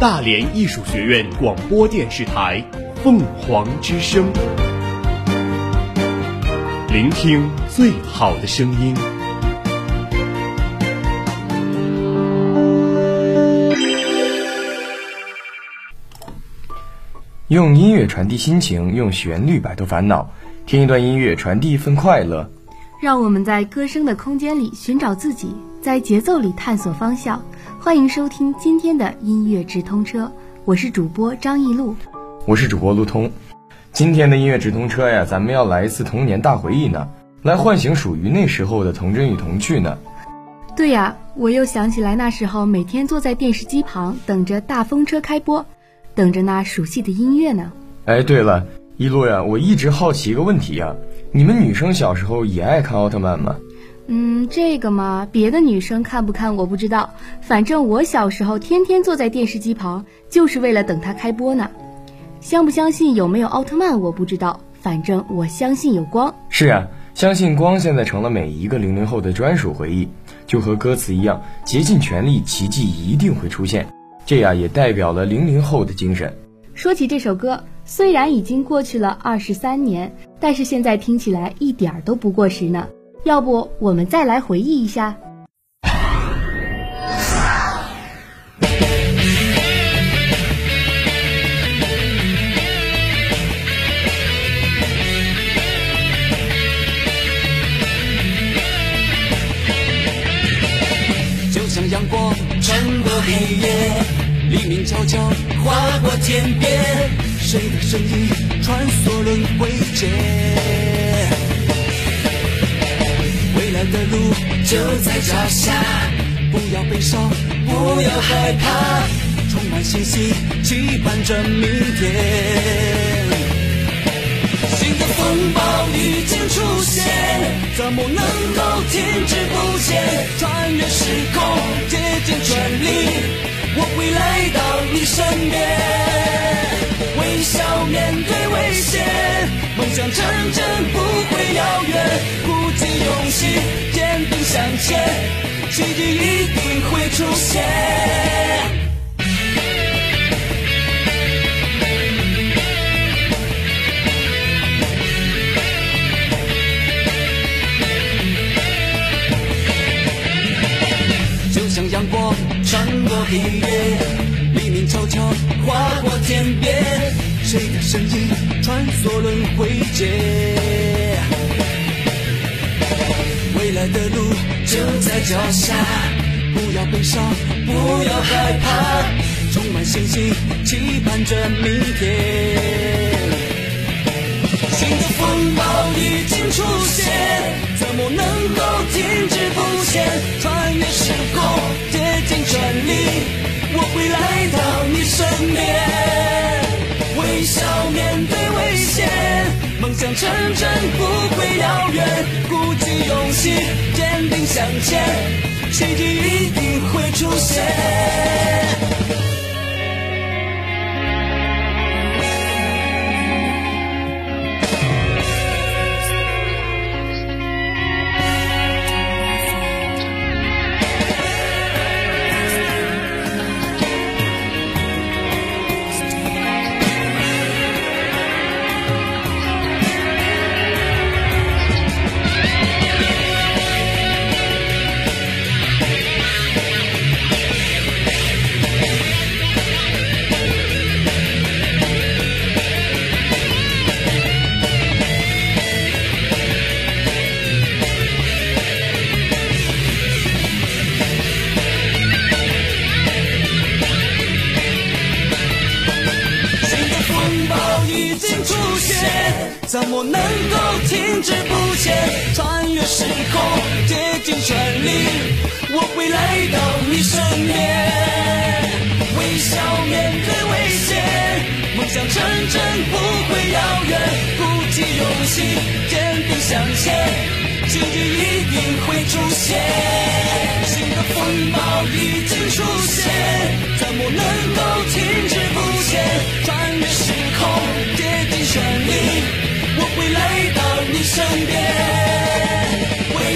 大连艺术学院广播电视台凤凰之声，聆听最好的声音。用音乐传递心情，用旋律摆脱烦恼。听一段音乐，传递一份快乐。让我们在歌声的空间里寻找自己，在节奏里探索方向。欢迎收听今天的音乐直通车，我是主播张艺露，我是主播路通。今天的音乐直通车呀，咱们要来一次童年大回忆呢，来唤醒属于那时候的童真与童趣呢。对呀，我又想起来那时候每天坐在电视机旁，等着大风车开播。等着那熟悉的音乐呢。哎，对了，一路呀，我一直好奇一个问题呀，你们女生小时候也爱看奥特曼吗？嗯，这个嘛，别的女生看不看我不知道，反正我小时候天天坐在电视机旁，就是为了等它开播呢。相不相信有没有奥特曼我不知道，反正我相信有光。是啊，相信光现在成了每一个零零后的专属回忆，就和歌词一样，竭尽全力，奇迹一定会出现。这样也代表了零零后的精神。说起这首歌，虽然已经过去了二十三年，但是现在听起来一点儿都不过时呢。要不我们再来回忆一下？就像阳光穿过黑夜。黎明悄悄划过天边，谁的身影穿梭轮回间？未来的路就在脚下，不要悲伤，不要害怕，充满信心，期盼着明天。新的风暴已经出现，怎么能够停滞不前？穿越时空，竭尽全力。我会来到你身边，微笑面对危险，梦想成真不会遥远，鼓起勇气，坚定向前，奇迹一定会出现。就像阳光穿过黑夜，黎明悄悄划过天边，谁的身影穿梭轮回间？未来的路就在脚下，不要悲伤，不要害怕，充满信心，期盼着明天。新的风暴已经出现，怎么能够停滞不前？穿越时空。竭尽全力，我会来到你身边，笑面对危险，梦想成真不会遥远，鼓起勇气，坚定向前，奇迹一定会出现。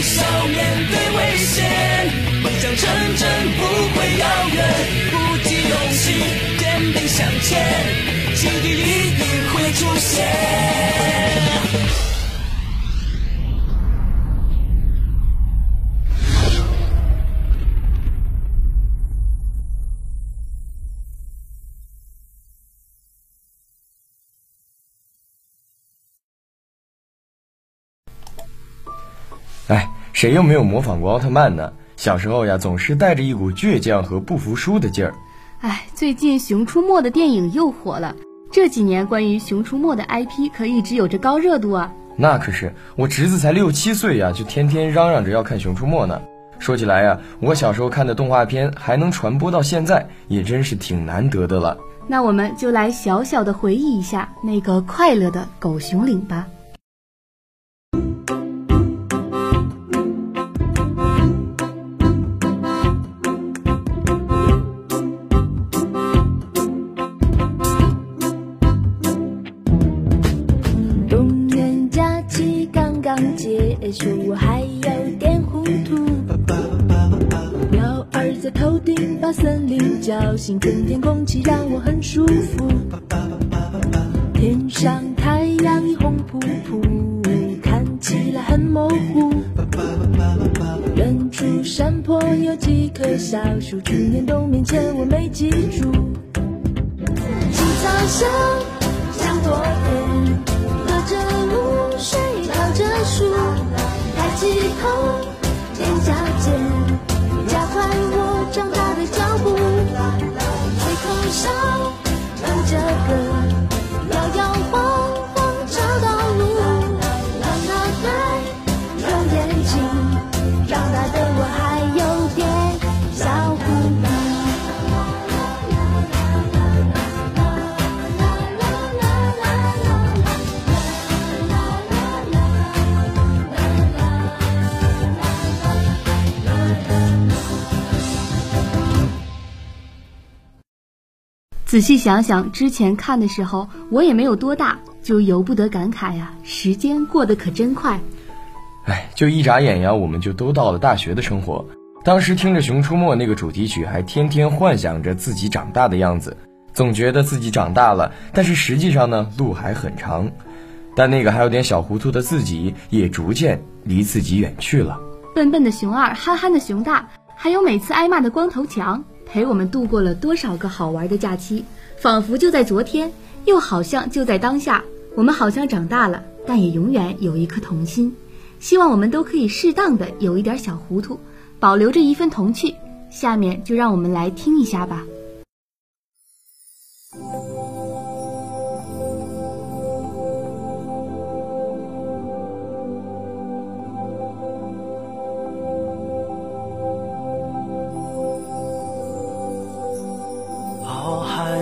笑面对危险，梦想成真不谁又没有模仿过奥特曼呢？小时候呀，总是带着一股倔强和不服输的劲儿。哎，最近《熊出没》的电影又火了，这几年关于《熊出没》的 IP 可一直有着高热度啊。那可是，我侄子才六七岁呀，就天天嚷嚷着要看《熊出没》呢。说起来呀，我小时候看的动画片还能传播到现在，也真是挺难得的了。那我们就来小小的回忆一下那个快乐的狗熊岭吧。仔细想想，之前看的时候，我也没有多大，就由不得感慨呀，时间过得可真快。哎，就一眨眼呀，我们就都到了大学的生活。当时听着《熊出没》那个主题曲，还天天幻想着自己长大的样子，总觉得自己长大了，但是实际上呢，路还很长。但那个还有点小糊涂的自己，也逐渐离自己远去了。笨笨的熊二，憨憨的熊大，还有每次挨骂的光头强，陪我们度过了多少个好玩的假期，仿佛就在昨天，又好像就在当下。我们好像长大了，但也永远有一颗童心。希望我们都可以适当的有一点小糊涂，保留着一份童趣。下面就让我们来听一下吧。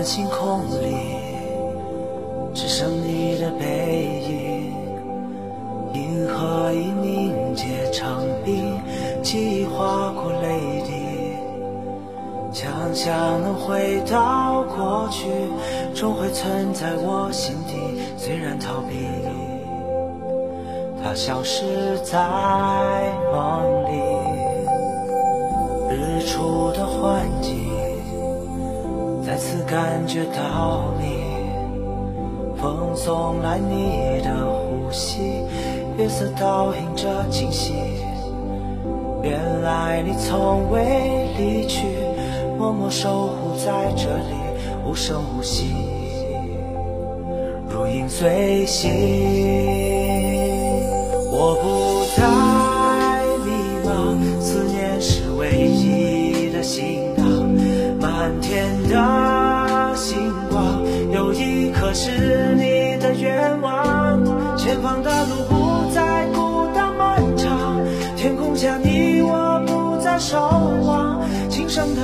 星空里，只剩你的背影。银河已凝结成冰，记忆划过泪滴。想象能回到过去，终会存在我心底。虽然逃避，它消失在梦里。感觉到你，风送来你的呼吸，月色倒映着惊喜。原来你从未离去，默默守护在这里，无声无息，如影随形。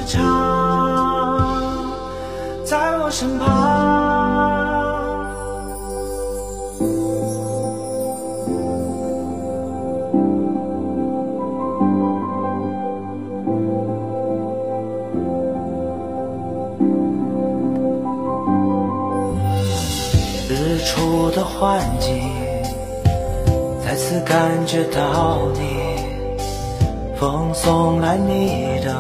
常，在我身旁。日出的幻境，再次感觉到你，风送来你的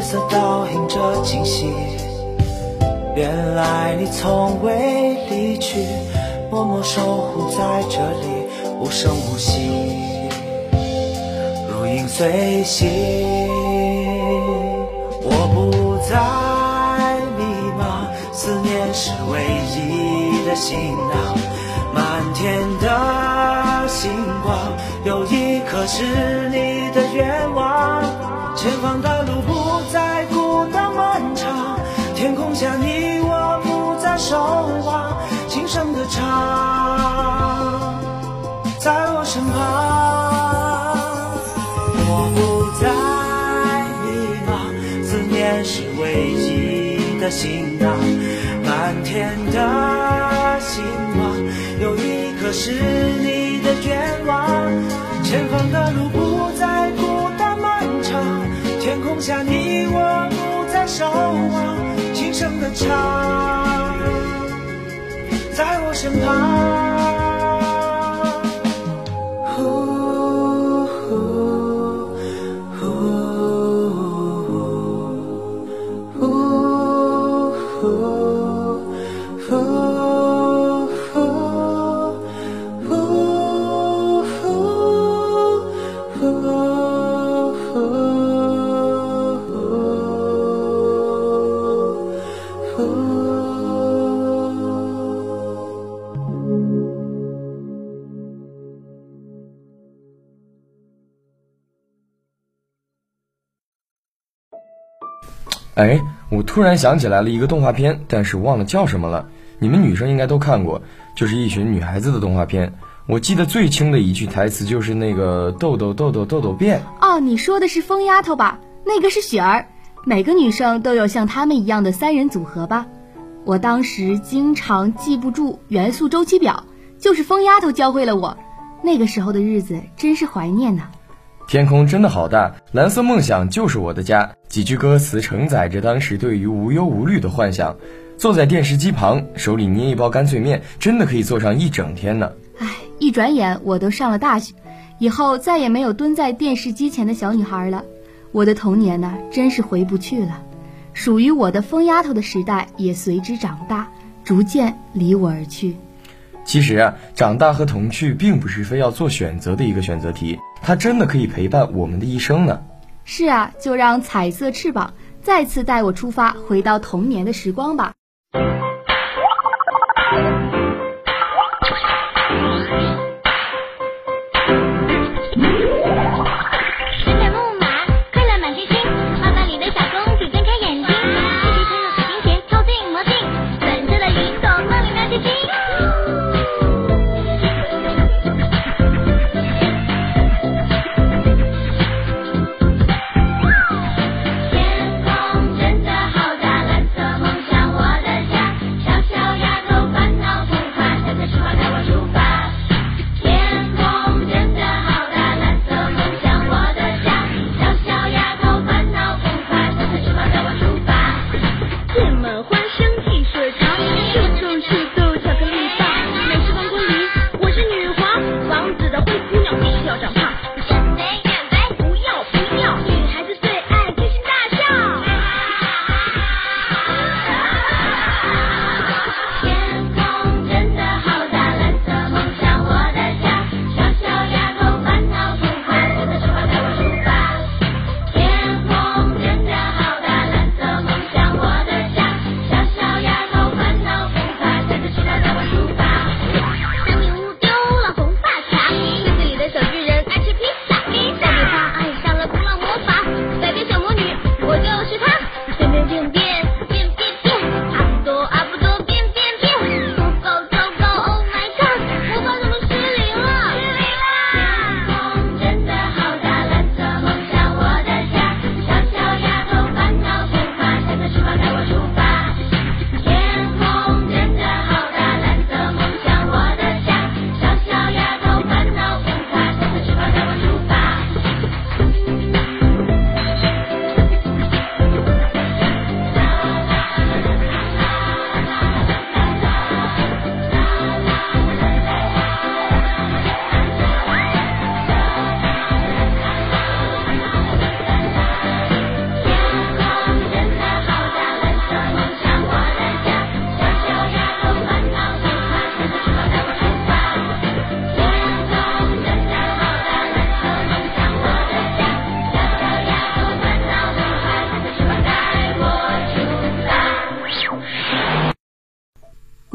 月，色倒映着惊喜。原来你从未离去，默默守护在这里，无声无息，如影随形。我不再迷茫，思念是唯一的行囊。满天的星光，有一颗是行囊。满天的星光，有一颗是你的愿望。前方的路不再孤单漫长，天空下你我不再守望，轻声的唱，在我身旁。哎，我突然想起来了一个动画片，但是忘了叫什么了。你们女生应该都看过，就是一群女孩子的动画片。我记得最清的一句台词就是那个“豆豆豆豆豆豆变哦，你说的是疯丫头吧？那个是雪儿。每个女生都有像她们一样的三人组合吧？我当时经常记不住元素周期表，就是疯丫头教会了我。那个时候的日子真是怀念呐、”。天空真的好大，蓝色梦想就是我的家。几句歌词承载着当时对于无忧无虑的幻想。坐在电视机旁，手里捏一包干脆面，真的可以坐上一整天呢。唉，一转眼我都上了大学，以后再也没有蹲在电视机前的小女孩了。我的童年呢，真是回不去了。属于我的疯丫头的时代也随之长大，逐渐离我而去。其实啊，长大和童趣并不是非要做选择的一个选择题，它真的可以陪伴我们的一生呢。是啊，就让彩色翅膀再次带我出发，回到童年的时光吧。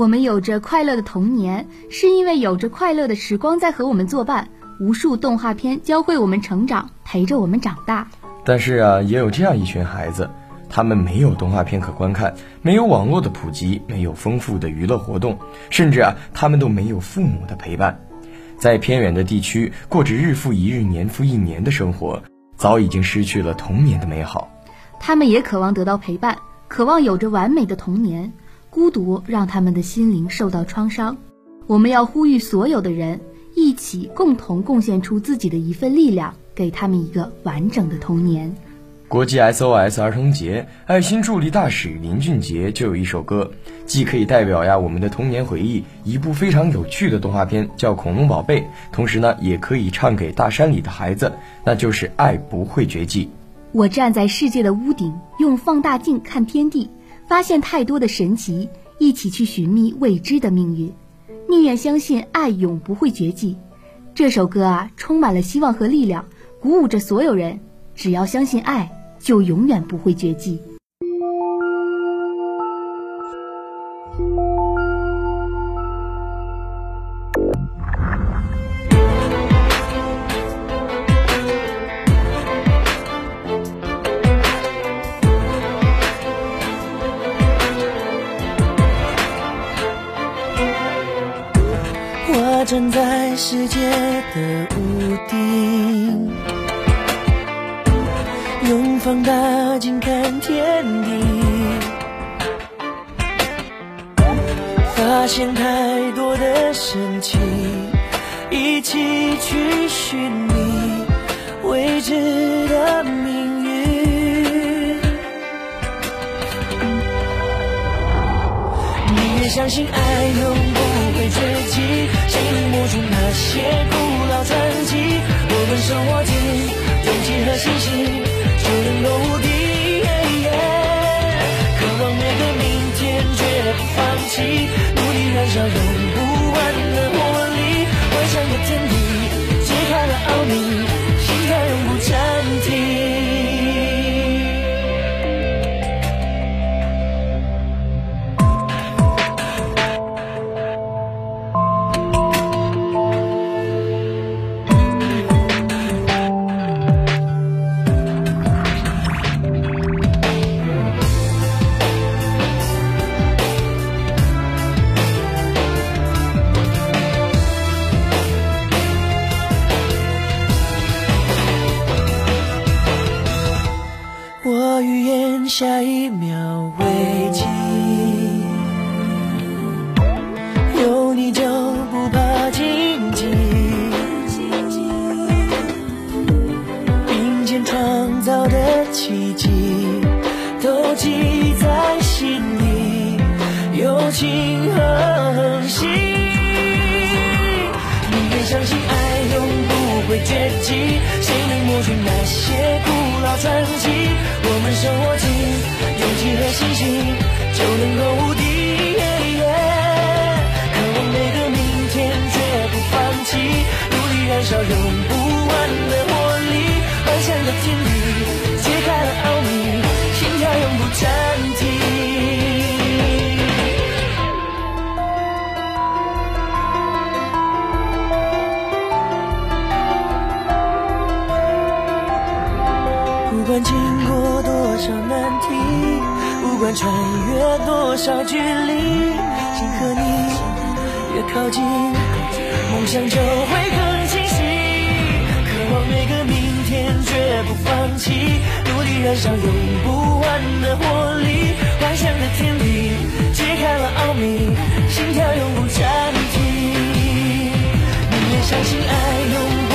我们有着快乐的童年，是因为有着快乐的时光在和我们作伴。无数动画片教会我们成长，陪着我们长大。但是啊，也有这样一群孩子，他们没有动画片可观看，没有网络的普及，没有丰富的娱乐活动，甚至啊，他们都没有父母的陪伴，在偏远的地区过着日复一日、年复一年的生活，早已经失去了童年的美好。他们也渴望得到陪伴，渴望有着完美的童年。孤独让他们的心灵受到创伤。我们要呼吁所有的人一起共同贡献出自己的一份力量，给他们一个完整的童年。国际 SOS 儿童节，爱心助力大使林俊杰就有一首歌，既可以代表呀我们的童年回忆，一部非常有趣的动画片叫《恐龙宝贝》，同时呢，也可以唱给大山里的孩子，那就是爱不会绝迹。我站在世界的屋顶，用放大镜看天地。发现太多的神奇，一起去寻觅未知的命运，宁愿相信爱永不会绝迹。这首歌啊，充满了希望和力量，鼓舞着所有人。只要相信爱，就永远不会绝迹。的屋顶，用放大镜看天地，发现太多的神奇，一起去寻觅未知的命运。宁愿相信爱永不会绝迹。摸出那些古老传奇，我们手握紧勇气和信心，就能够无敌。渴望每个明天，绝不放弃，努力燃烧勇气去那些古老传奇？我们手握紧。和信心就能够不管经过多少难题。不管穿越多少距离，心和你越靠近，梦想就会更清晰。渴望每个明天，绝不放弃，努力燃烧用不完的活力，幻想的天地，揭开了奥秘，心跳永不暂停。宁愿相信爱永不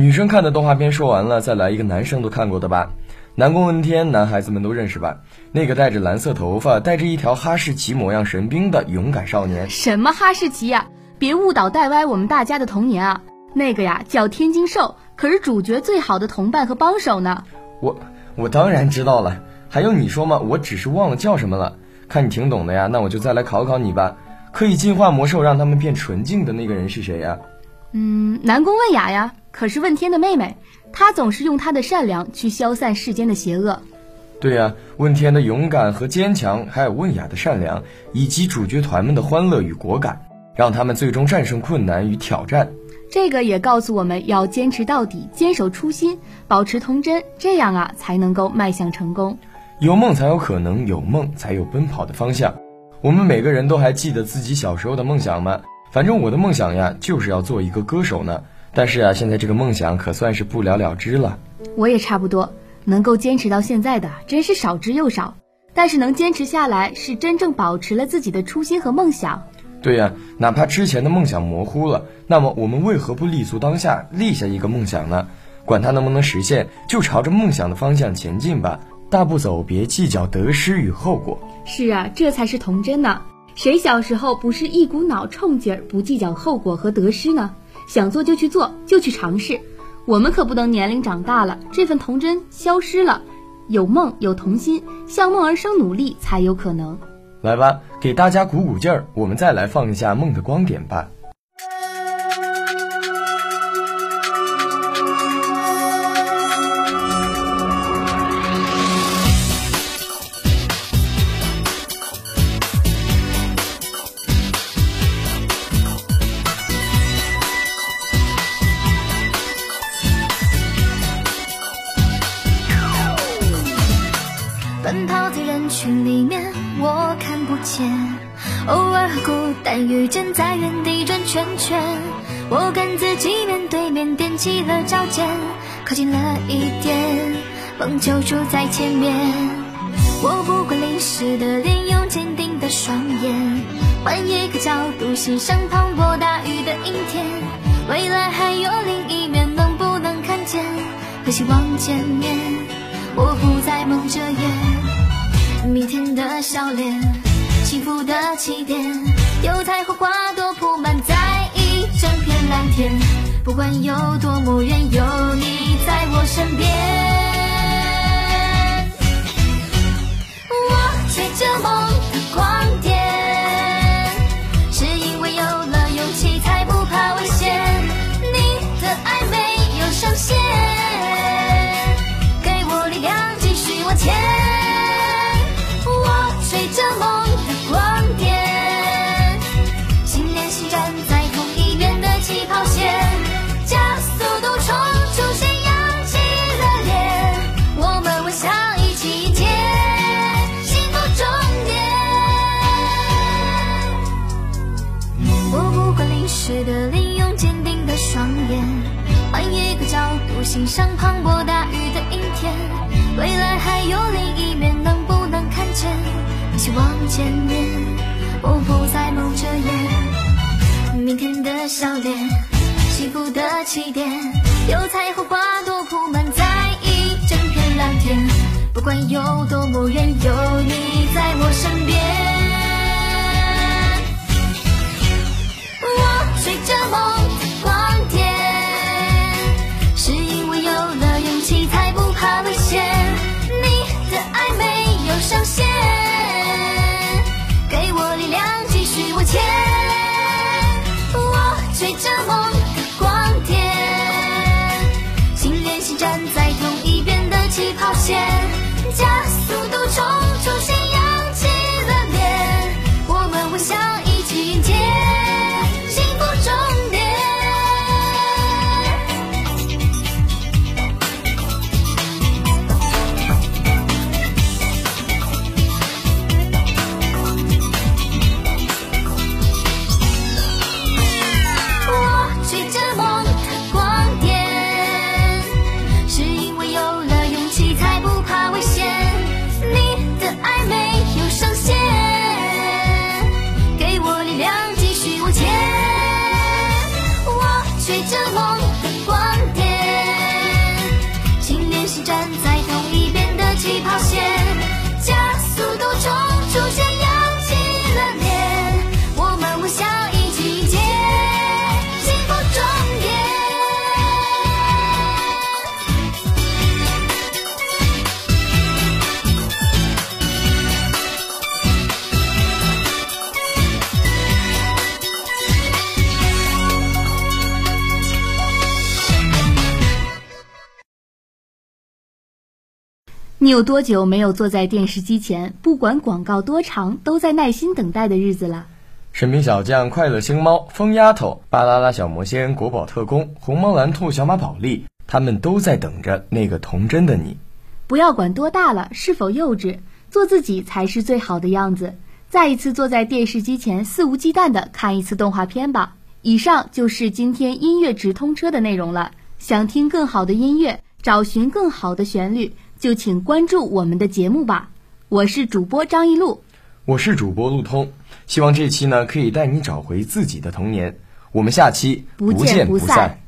女生看的动画片说完了，再来一个男生都看过的吧。南宫问天，男孩子们都认识吧？那个带着蓝色头发、带着一条哈士奇模样神兵的勇敢少年。什么哈士奇呀？别误导带歪我们大家的童年啊！那个呀叫天津兽，可是主角最好的同伴和帮手呢。我我当然知道了，还用你说吗？我只是忘了叫什么了。看你挺懂的呀，那我就再来考考你吧。可以进化魔兽让他们变纯净的那个人是谁呀？嗯，南宫问雅呀，可是问天的妹妹，她总是用她的善良去消散世间的邪恶。对呀，问天的勇敢和坚强，还有问雅的善良，以及主角团们的欢乐与果敢，让他们最终战胜困难与挑战。这个也告诉我们要坚持到底，坚守初心，保持童真，这样啊才能够迈向成功。有梦才有可能，有梦才有奔跑的方向。我们每个人都还记得自己小时候的梦想吗？反正我的梦想呀，就是要做一个歌手呢。但是啊，现在这个梦想可算是不了了之了。我也差不多，能够坚持到现在的真是少之又少。但是能坚持下来，是真正保持了自己的初心和梦想。对呀，哪怕之前的梦想模糊了，那么我们为何不立足当下，立下一个梦想呢？管它能不能实现，就朝着梦想的方向前进吧。大步走，别计较得失与后果。是啊，这才是童真呢。谁小时候不是一股脑冲劲儿，不计较后果和得失呢？想做就去做，就去尝试。我们可不能年龄长大了，这份童真消失了。有梦有童心，向梦而生，努力才有可能。来吧，给大家鼓鼓劲儿，我们再来放一下梦的光点吧。群里面，我看不见。偶尔和孤单遇见，在原地转圈圈。我跟自己面对面，踮起了脚尖，靠近了一点，梦就住在前面。我不管淋湿的脸，用坚定的双眼，换一个角度欣赏磅礴大雨的阴天。未来还有另一面，能不能看见？和希望见面，我不再蒙着眼。明天的笑脸，幸福的起点，有彩虹花朵铺满在一整片蓝天。不管有多么远，有你在我身边。我追着梦的光望见面，我不再蒙着眼。明天的笑脸，幸福的起点，有彩虹花朵铺满在一整片蓝天。不管有多么远，有你在我身边。你有多久没有坐在电视机前，不管广告多长，都在耐心等待的日子了？神兵小将、快乐星猫、疯丫头、巴啦啦小魔仙、国宝特工、红猫蓝兔、小马宝莉，他们都在等着那个童真的你。不要管多大了，是否幼稚，做自己才是最好的样子。再一次坐在电视机前，肆无忌惮地看一次动画片吧。以上就是今天音乐直通车的内容了。想听更好的音乐，找寻更好的旋律，就请关注我们的节目吧。我是主播张一路，我是主播路通，希望这期呢可以带你找回自己的童年。我们下期不见不不散